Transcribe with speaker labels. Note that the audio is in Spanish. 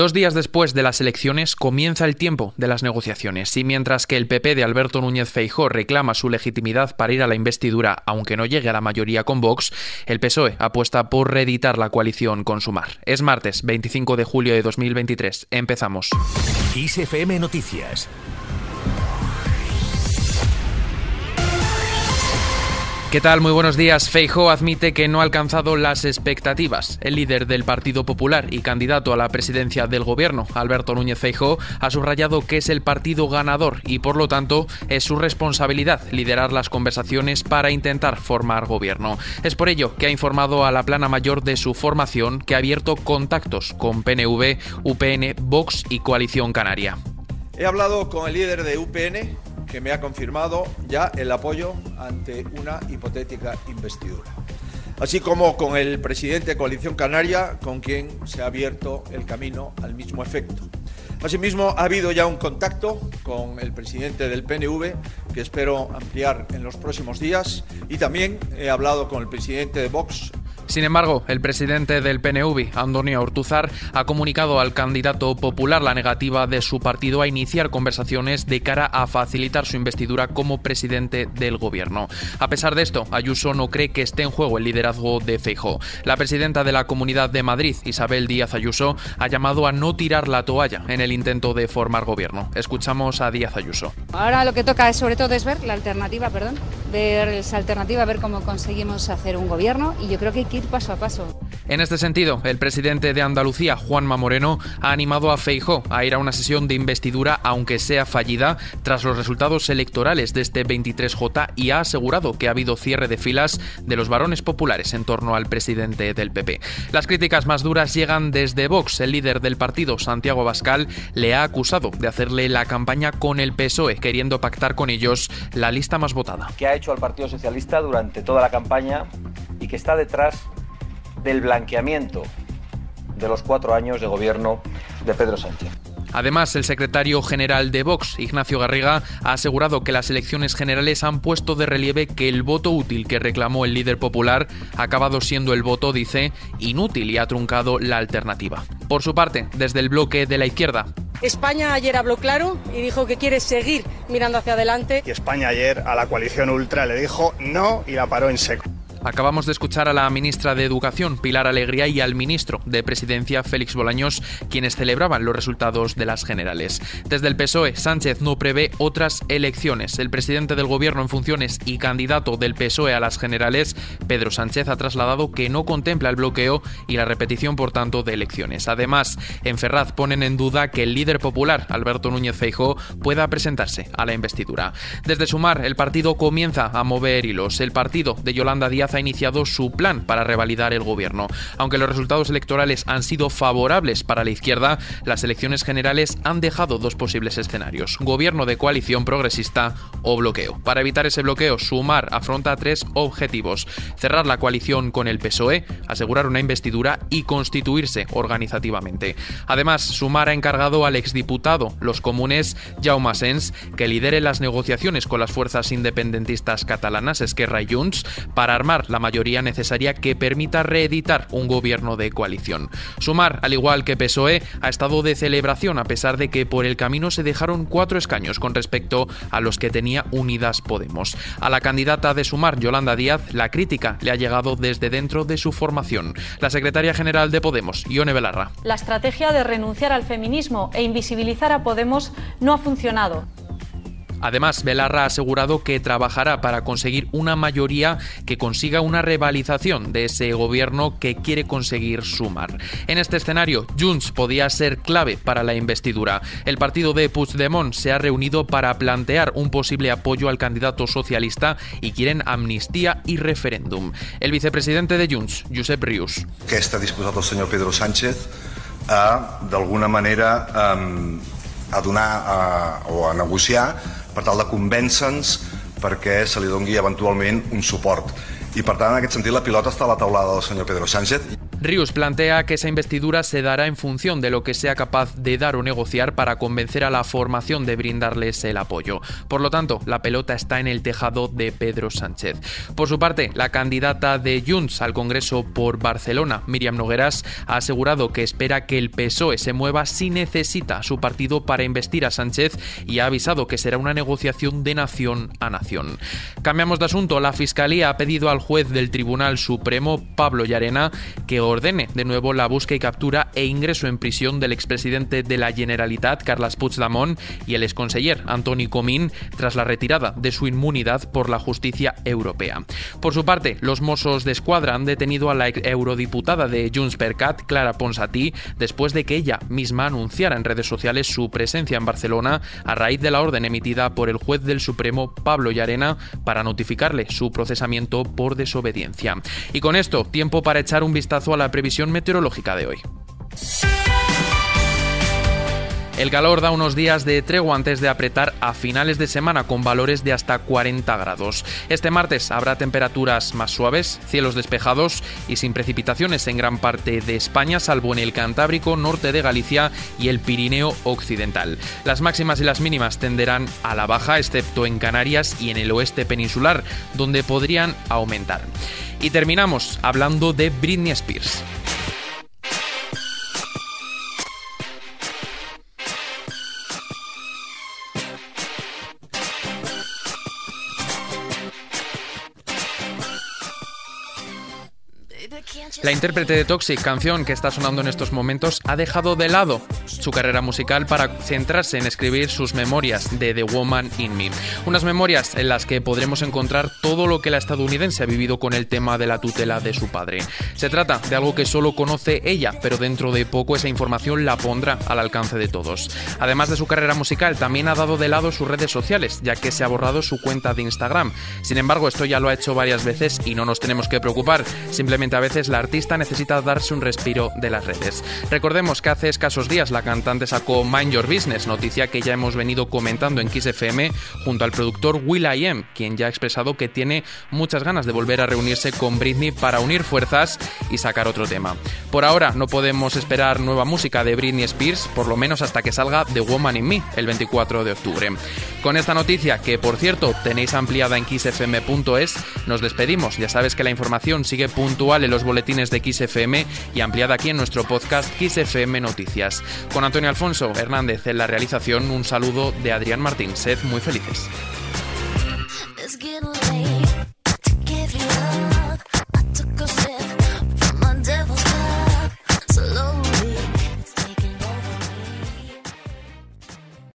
Speaker 1: Dos días después de las elecciones comienza el tiempo de las negociaciones y mientras que el PP de Alberto Núñez Feijó reclama su legitimidad para ir a la investidura aunque no llegue a la mayoría con Vox, el PSOE apuesta por reeditar la coalición con Sumar. Es martes 25 de julio de 2023. Empezamos.
Speaker 2: ISFM Noticias
Speaker 1: ¿Qué tal? Muy buenos días. Feijóo admite que no ha alcanzado las expectativas. El líder del Partido Popular y candidato a la presidencia del gobierno, Alberto Núñez Feijóo, ha subrayado que es el partido ganador y por lo tanto es su responsabilidad liderar las conversaciones para intentar formar gobierno. Es por ello que ha informado a la plana mayor de su formación que ha abierto contactos con PNV, UPN, Vox y Coalición Canaria.
Speaker 3: He hablado con el líder de UPN que me ha confirmado ya el apoyo ante una hipotética investidura. Así como con el presidente de Coalición Canaria, con quien se ha abierto el camino al mismo efecto. Asimismo, ha habido ya un contacto con el presidente del PNV, que espero ampliar en los próximos días, y también he hablado con el presidente de Vox,
Speaker 1: sin embargo, el presidente del PNV, Antonio Ortuzar, ha comunicado al candidato popular la negativa de su partido a iniciar conversaciones de cara a facilitar su investidura como presidente del gobierno. A pesar de esto, Ayuso no cree que esté en juego el liderazgo de Feijóo. La presidenta de la Comunidad de Madrid, Isabel Díaz Ayuso, ha llamado a no tirar la toalla en el intento de formar gobierno. Escuchamos a Díaz Ayuso.
Speaker 4: Ahora lo que toca es sobre todo es ver la alternativa, perdón, ver esa alternativa, ver cómo conseguimos hacer un gobierno y yo creo que hay que ir paso a paso.
Speaker 1: En este sentido, el presidente de Andalucía, Juanma Moreno, ha animado a Feijó a ir a una sesión de investidura, aunque sea fallida, tras los resultados electorales de este 23J y ha asegurado que ha habido cierre de filas de los varones populares en torno al presidente del PP. Las críticas más duras llegan desde Vox. El líder del partido, Santiago Bascal, le ha acusado de hacerle la campaña con el PSOE, queriendo pactar con ellos la lista más votada.
Speaker 5: ¿Qué ha al Partido Socialista durante toda la campaña y que está detrás del blanqueamiento de los cuatro años de gobierno de Pedro Sánchez.
Speaker 1: Además, el secretario general de Vox, Ignacio Garriga, ha asegurado que las elecciones generales han puesto de relieve que el voto útil que reclamó el líder popular ha acabado siendo el voto, dice, inútil y ha truncado la alternativa. Por su parte, desde el bloque de la izquierda,
Speaker 6: España ayer habló claro y dijo que quiere seguir mirando hacia adelante.
Speaker 7: Y España ayer a la coalición ultra le dijo no y la paró en seco.
Speaker 1: Acabamos de escuchar a la ministra de Educación, Pilar Alegría, y al ministro de Presidencia, Félix Bolaños, quienes celebraban los resultados de las generales. Desde el PSOE, Sánchez no prevé otras elecciones. El presidente del Gobierno en funciones y candidato del PSOE a las generales, Pedro Sánchez, ha trasladado que no contempla el bloqueo y la repetición, por tanto, de elecciones. Además, en Ferraz ponen en duda que el líder popular, Alberto Núñez Feijóo, pueda presentarse a la investidura. Desde Sumar, el partido comienza a mover hilos. El partido de Yolanda Díaz ha iniciado su plan para revalidar el gobierno. Aunque los resultados electorales han sido favorables para la izquierda, las elecciones generales han dejado dos posibles escenarios, gobierno de coalición progresista o bloqueo. Para evitar ese bloqueo, Sumar afronta tres objetivos. Cerrar la coalición con el PSOE, asegurar una investidura y constituirse organizativamente. Además, Sumar ha encargado al exdiputado, los comunes, Jaume Sens, que lidere las negociaciones con las fuerzas independentistas catalanas, Esquerra y Junts, para armar la mayoría necesaria que permita reeditar un gobierno de coalición. Sumar, al igual que PSOE, ha estado de celebración a pesar de que por el camino se dejaron cuatro escaños con respecto a los que tenía Unidas Podemos. A la candidata de Sumar, Yolanda Díaz, la crítica le ha llegado desde dentro de su formación. La secretaria general de Podemos, Ione Belarra.
Speaker 8: La estrategia de renunciar al feminismo e invisibilizar a Podemos no ha funcionado.
Speaker 1: Además, Belarra ha asegurado que trabajará para conseguir una mayoría que consiga una revalización de ese gobierno que quiere conseguir sumar. En este escenario, Junts podía ser clave para la investidura. El partido de Puigdemont se ha reunido para plantear un posible apoyo al candidato socialista y quieren amnistía y referéndum. El vicepresidente de Junts, Josep Rius.
Speaker 9: Que está dispuesto el señor Pedro Sánchez a, alguna manera, a donar o a negociar per tal de convèncer-nos perquè se li doni eventualment un suport. I per tant, en aquest sentit, la pilota està a la taulada del senyor Pedro Sánchez.
Speaker 1: Rius plantea que esa investidura se dará en función de lo que sea capaz de dar o negociar para convencer a la formación de brindarles el apoyo. Por lo tanto, la pelota está en el tejado de Pedro Sánchez. Por su parte, la candidata de Junts al Congreso por Barcelona, Miriam Nogueras, ha asegurado que espera que el PSOE se mueva si necesita su partido para investir a Sánchez y ha avisado que será una negociación de nación a nación. Cambiamos de asunto. La Fiscalía ha pedido al juez del Tribunal Supremo, Pablo Llarena, que ordene de nuevo la búsqueda y captura e ingreso en prisión del expresidente de la Generalitat, Carles Puigdemont, y el exconseller Antoni Comín, tras la retirada de su inmunidad por la justicia europea. Por su parte, los Mossos de Escuadra han detenido a la eurodiputada de Junts per Cat, Clara Ponsatí, después de que ella misma anunciara en redes sociales su presencia en Barcelona a raíz de la orden emitida por el juez del Supremo, Pablo Llarena, para notificarle su procesamiento por desobediencia. Y con esto, tiempo para echar un vistazo a la previsión meteorológica de hoy. El calor da unos días de tregua antes de apretar a finales de semana con valores de hasta 40 grados. Este martes habrá temperaturas más suaves, cielos despejados y sin precipitaciones en gran parte de España, salvo en el Cantábrico, norte de Galicia y el Pirineo occidental. Las máximas y las mínimas tenderán a la baja, excepto en Canarias y en el oeste peninsular, donde podrían aumentar. Y terminamos hablando de Britney Spears. La intérprete de Toxic, canción que está sonando en estos momentos, ha dejado de lado su carrera musical para centrarse en escribir sus memorias de The Woman in Me. Unas memorias en las que podremos encontrar todo lo que la estadounidense ha vivido con el tema de la tutela de su padre. Se trata de algo que solo conoce ella, pero dentro de poco esa información la pondrá al alcance de todos. Además de su carrera musical, también ha dado de lado sus redes sociales, ya que se ha borrado su cuenta de Instagram. Sin embargo, esto ya lo ha hecho varias veces y no nos tenemos que preocupar. Simplemente a veces la artista necesita darse un respiro de las redes. Recordemos que hace escasos días la cantante sacó Mind Your Business, noticia que ya hemos venido comentando en Kiss FM junto al productor Will I quien ya ha expresado que tiene muchas ganas de volver a reunirse con Britney para unir fuerzas y sacar otro tema. Por ahora no podemos esperar nueva música de Britney Spears, por lo menos hasta que salga The Woman in Me el 24 de octubre. Con esta noticia, que por cierto tenéis ampliada en kissfm.es, nos despedimos. Ya sabes que la información sigue puntual en los boletines de XFM y ampliada aquí en nuestro podcast XFM Noticias. Con Antonio Alfonso Hernández en la realización, un saludo de Adrián Martín. Sed muy felices.